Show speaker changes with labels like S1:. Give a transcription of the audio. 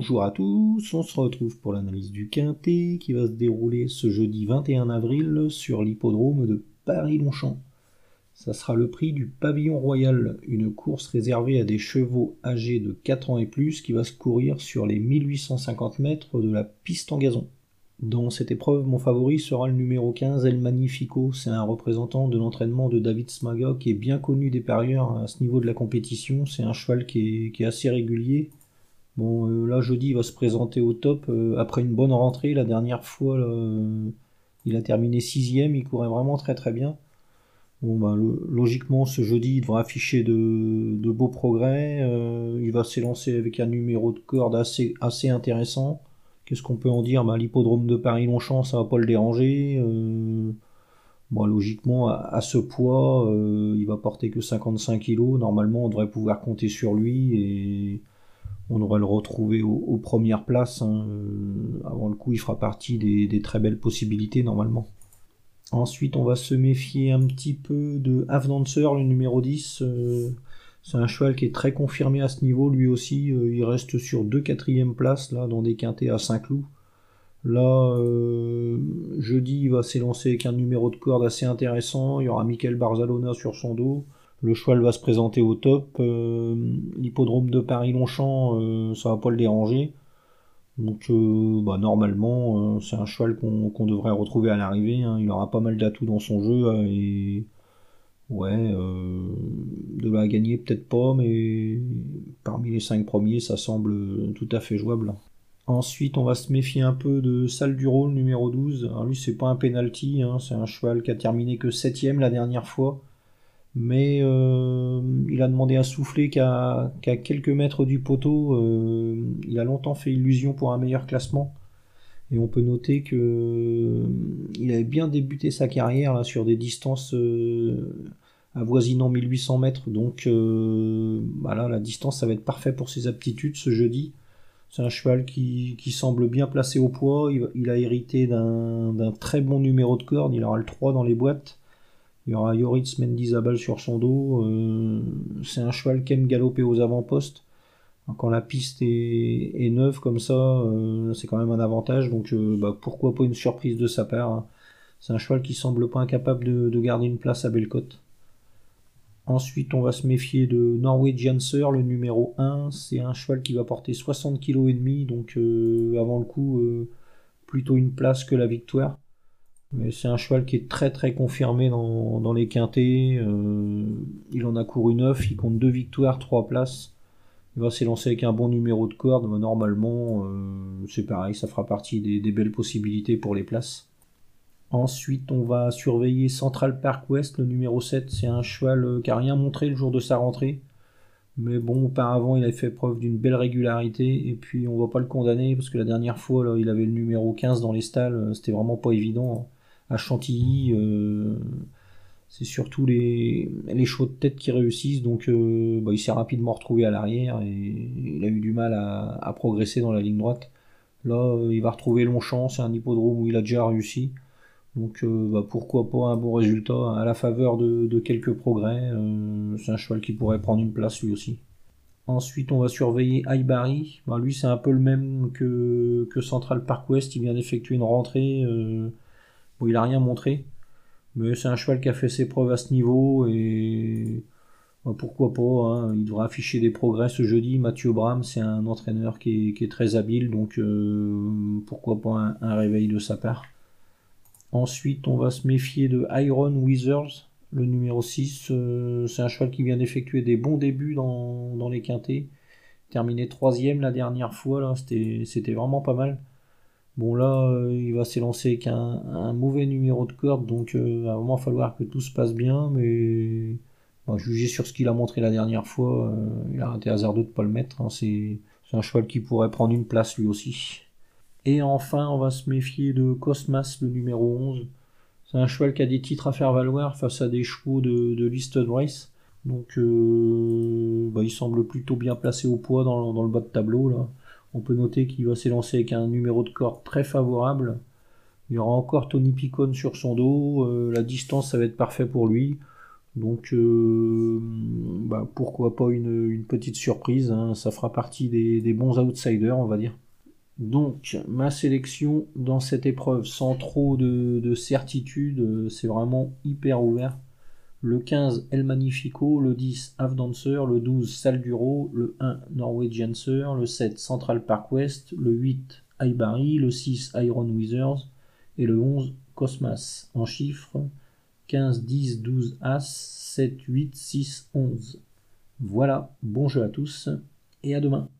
S1: Bonjour à tous, on se retrouve pour l'analyse du Quintet qui va se dérouler ce jeudi 21 avril sur l'hippodrome de Paris-Longchamp. Ça sera le prix du Pavillon Royal, une course réservée à des chevaux âgés de 4 ans et plus qui va se courir sur les 1850 mètres de la piste en gazon. Dans cette épreuve, mon favori sera le numéro 15, El Magnifico. C'est un représentant de l'entraînement de David Smaga qui est bien connu des parieurs à ce niveau de la compétition. C'est un cheval qui est assez régulier Bon, euh, là, jeudi, il va se présenter au top euh, après une bonne rentrée. La dernière fois, euh, il a terminé sixième, il courait vraiment très très bien. Bon, bah, logiquement, ce jeudi, il devra afficher de, beaux progrès. il va s'élancer avec un numéro de corde assez, intéressant. Qu'est-ce qu'on peut en dire? Bah, L'hippodrome de Paris-Longchamp, ça va pas le déranger. Bon, logiquement, à, ce poids, il va porter que 55 kg. Normalement, on devrait pouvoir compter sur lui et on devrait le retrouver aux, premières places. Hein. Euh, avant le coup, il fera partie des, très belles possibilités normalement. Ensuite, on va se méfier un petit peu de Avdancer, le numéro 10. Euh, c'est un cheval qui est très confirmé à ce niveau, lui aussi. Euh, il reste sur deux quatrièmes places, là, dans des quintés à Saint-Cloud. Là, jeudi, il va s'élancer avec un numéro de corde assez intéressant. Il y aura Michael Barzalona sur son dos. Le cheval va se présenter au top. Euh, l'hippodrome de Paris-Longchamp, euh, ça va pas le déranger. Donc euh, bah, normalement, c'est un cheval qu'on devrait retrouver à l'arrivée. Hein. Il aura pas mal d'atouts dans son jeu. et ouais, de la gagner peut-être pas, mais parmi les 5 premiers, ça semble tout à fait jouable. Ensuite, on va se méfier un peu de Salle du Rôle numéro 12. Alors lui, c'est pas un penalty, hein. c'est un cheval qui a terminé que 7ème la dernière fois mais euh, il a demandé à souffler qu'à quelques mètres du poteau, euh, il a longtemps fait illusion pour un meilleur classement. Et on peut noter que euh, il avait bien débuté sa carrière sur des distances avoisinant 1800 mètres. Donc voilà, la distance, ça va être parfait pour ses aptitudes ce jeudi. C'est un cheval qui, semble bien placé au poids. Il, il a hérité d'un très bon numéro de corde. Il aura le 3 dans les boîtes. Il y aura Yoritz Mendizabal sur son dos. Euh, c'est un cheval qui aime galoper aux avant-postes. Quand la piste est, neuve comme ça, euh, c'est quand même un avantage. Donc euh, bah, pourquoi pas une surprise de sa part. Hein. C'est un cheval qui semble pas incapable de, garder une place à Bellecote. Ensuite, on va se méfier de Norwegian Sir, le numéro 1. C'est un cheval qui va porter 60 kg et demi, donc avant le coup, plutôt une place que la victoire. Mais c'est un cheval qui est très très confirmé dans, les quintés. Euh, il en a couru 9, il compte 2 victoires, 3 places. Il va s'élancer avec un bon numéro de corde. Normalement, euh, c'est pareil, ça fera partie des, belles possibilités pour les places. Ensuite, on va surveiller Central Park West, le numéro 7. C'est un cheval euh, qui n'a rien montré le jour de sa rentrée. Mais bon, auparavant, il avait fait preuve d'une belle régularité. Et puis, on va pas le condamner parce que la dernière fois, il avait le numéro 15 dans les stalles. C'était vraiment pas évident à Chantilly. Euh, c'est surtout les, les chevaux de tête qui réussissent, donc euh, bah, il s'est rapidement retrouvé à l'arrière et il a eu du mal à, progresser dans la ligne droite. Là, euh, il va retrouver Longchamp, c'est un hippodrome où il a déjà réussi. Donc bah, pourquoi pas un bon résultat à la faveur de, quelques progrès. c'est un cheval qui pourrait prendre une place lui aussi. Ensuite, on va surveiller Aibari. Bah, lui, c'est un peu le même que, que Central Park West. Il vient d'effectuer une rentrée il a rien montré, mais c'est un cheval qui a fait ses preuves à ce niveau et bah, pourquoi pas, hein. il devra afficher des progrès ce jeudi. Mathieu Bram, c'est un entraîneur qui est, très habile, donc euh, pourquoi pas un, réveil de sa part. Ensuite, on va se méfier de Iron Wizards, le numéro 6. Euh, c'est un cheval qui vient d'effectuer des bons débuts dans, les quintés. Terminé troisième la dernière fois, c'était vraiment pas mal. Bon là, euh, il va s'élancer avec un, mauvais numéro de corde, donc euh, il va falloir que tout se passe bien, mais bah, juger sur ce qu'il a montré la dernière fois, euh, il a été hasardeux de ne pas le mettre. Hein. c'est un cheval qui pourrait prendre une place lui aussi. Et enfin, on va se méfier de Cosmas, le numéro 11. C'est un cheval qui a des titres à faire valoir face à des chevaux de, de listed race. Donc bah, il semble plutôt bien placé au poids dans, dans le bas de tableau là. On peut noter qu'il va s'élancer avec un numéro de corde très favorable. Il y aura encore Tony Picon sur son dos. Euh, la distance, ça va être parfait pour lui. Donc bah, pourquoi pas une, petite surprise, hein. ça fera partie des, bons outsiders, on va dire. Donc ma sélection dans cette épreuve sans trop de, certitude, c'est vraiment hyper ouvert. Le 15 El Magnifico, le 10 Avdancer, le 12 Salduro, le 1 Norwegiancer, le 7 Central Park West, le 8 Ibari, le 6 Iron Wizards. Et le 11 Cosmas. En chiffres. 15, 10, 12 As, 7, 8, 6, 11. Voilà, bon jeu à tous. Et à demain.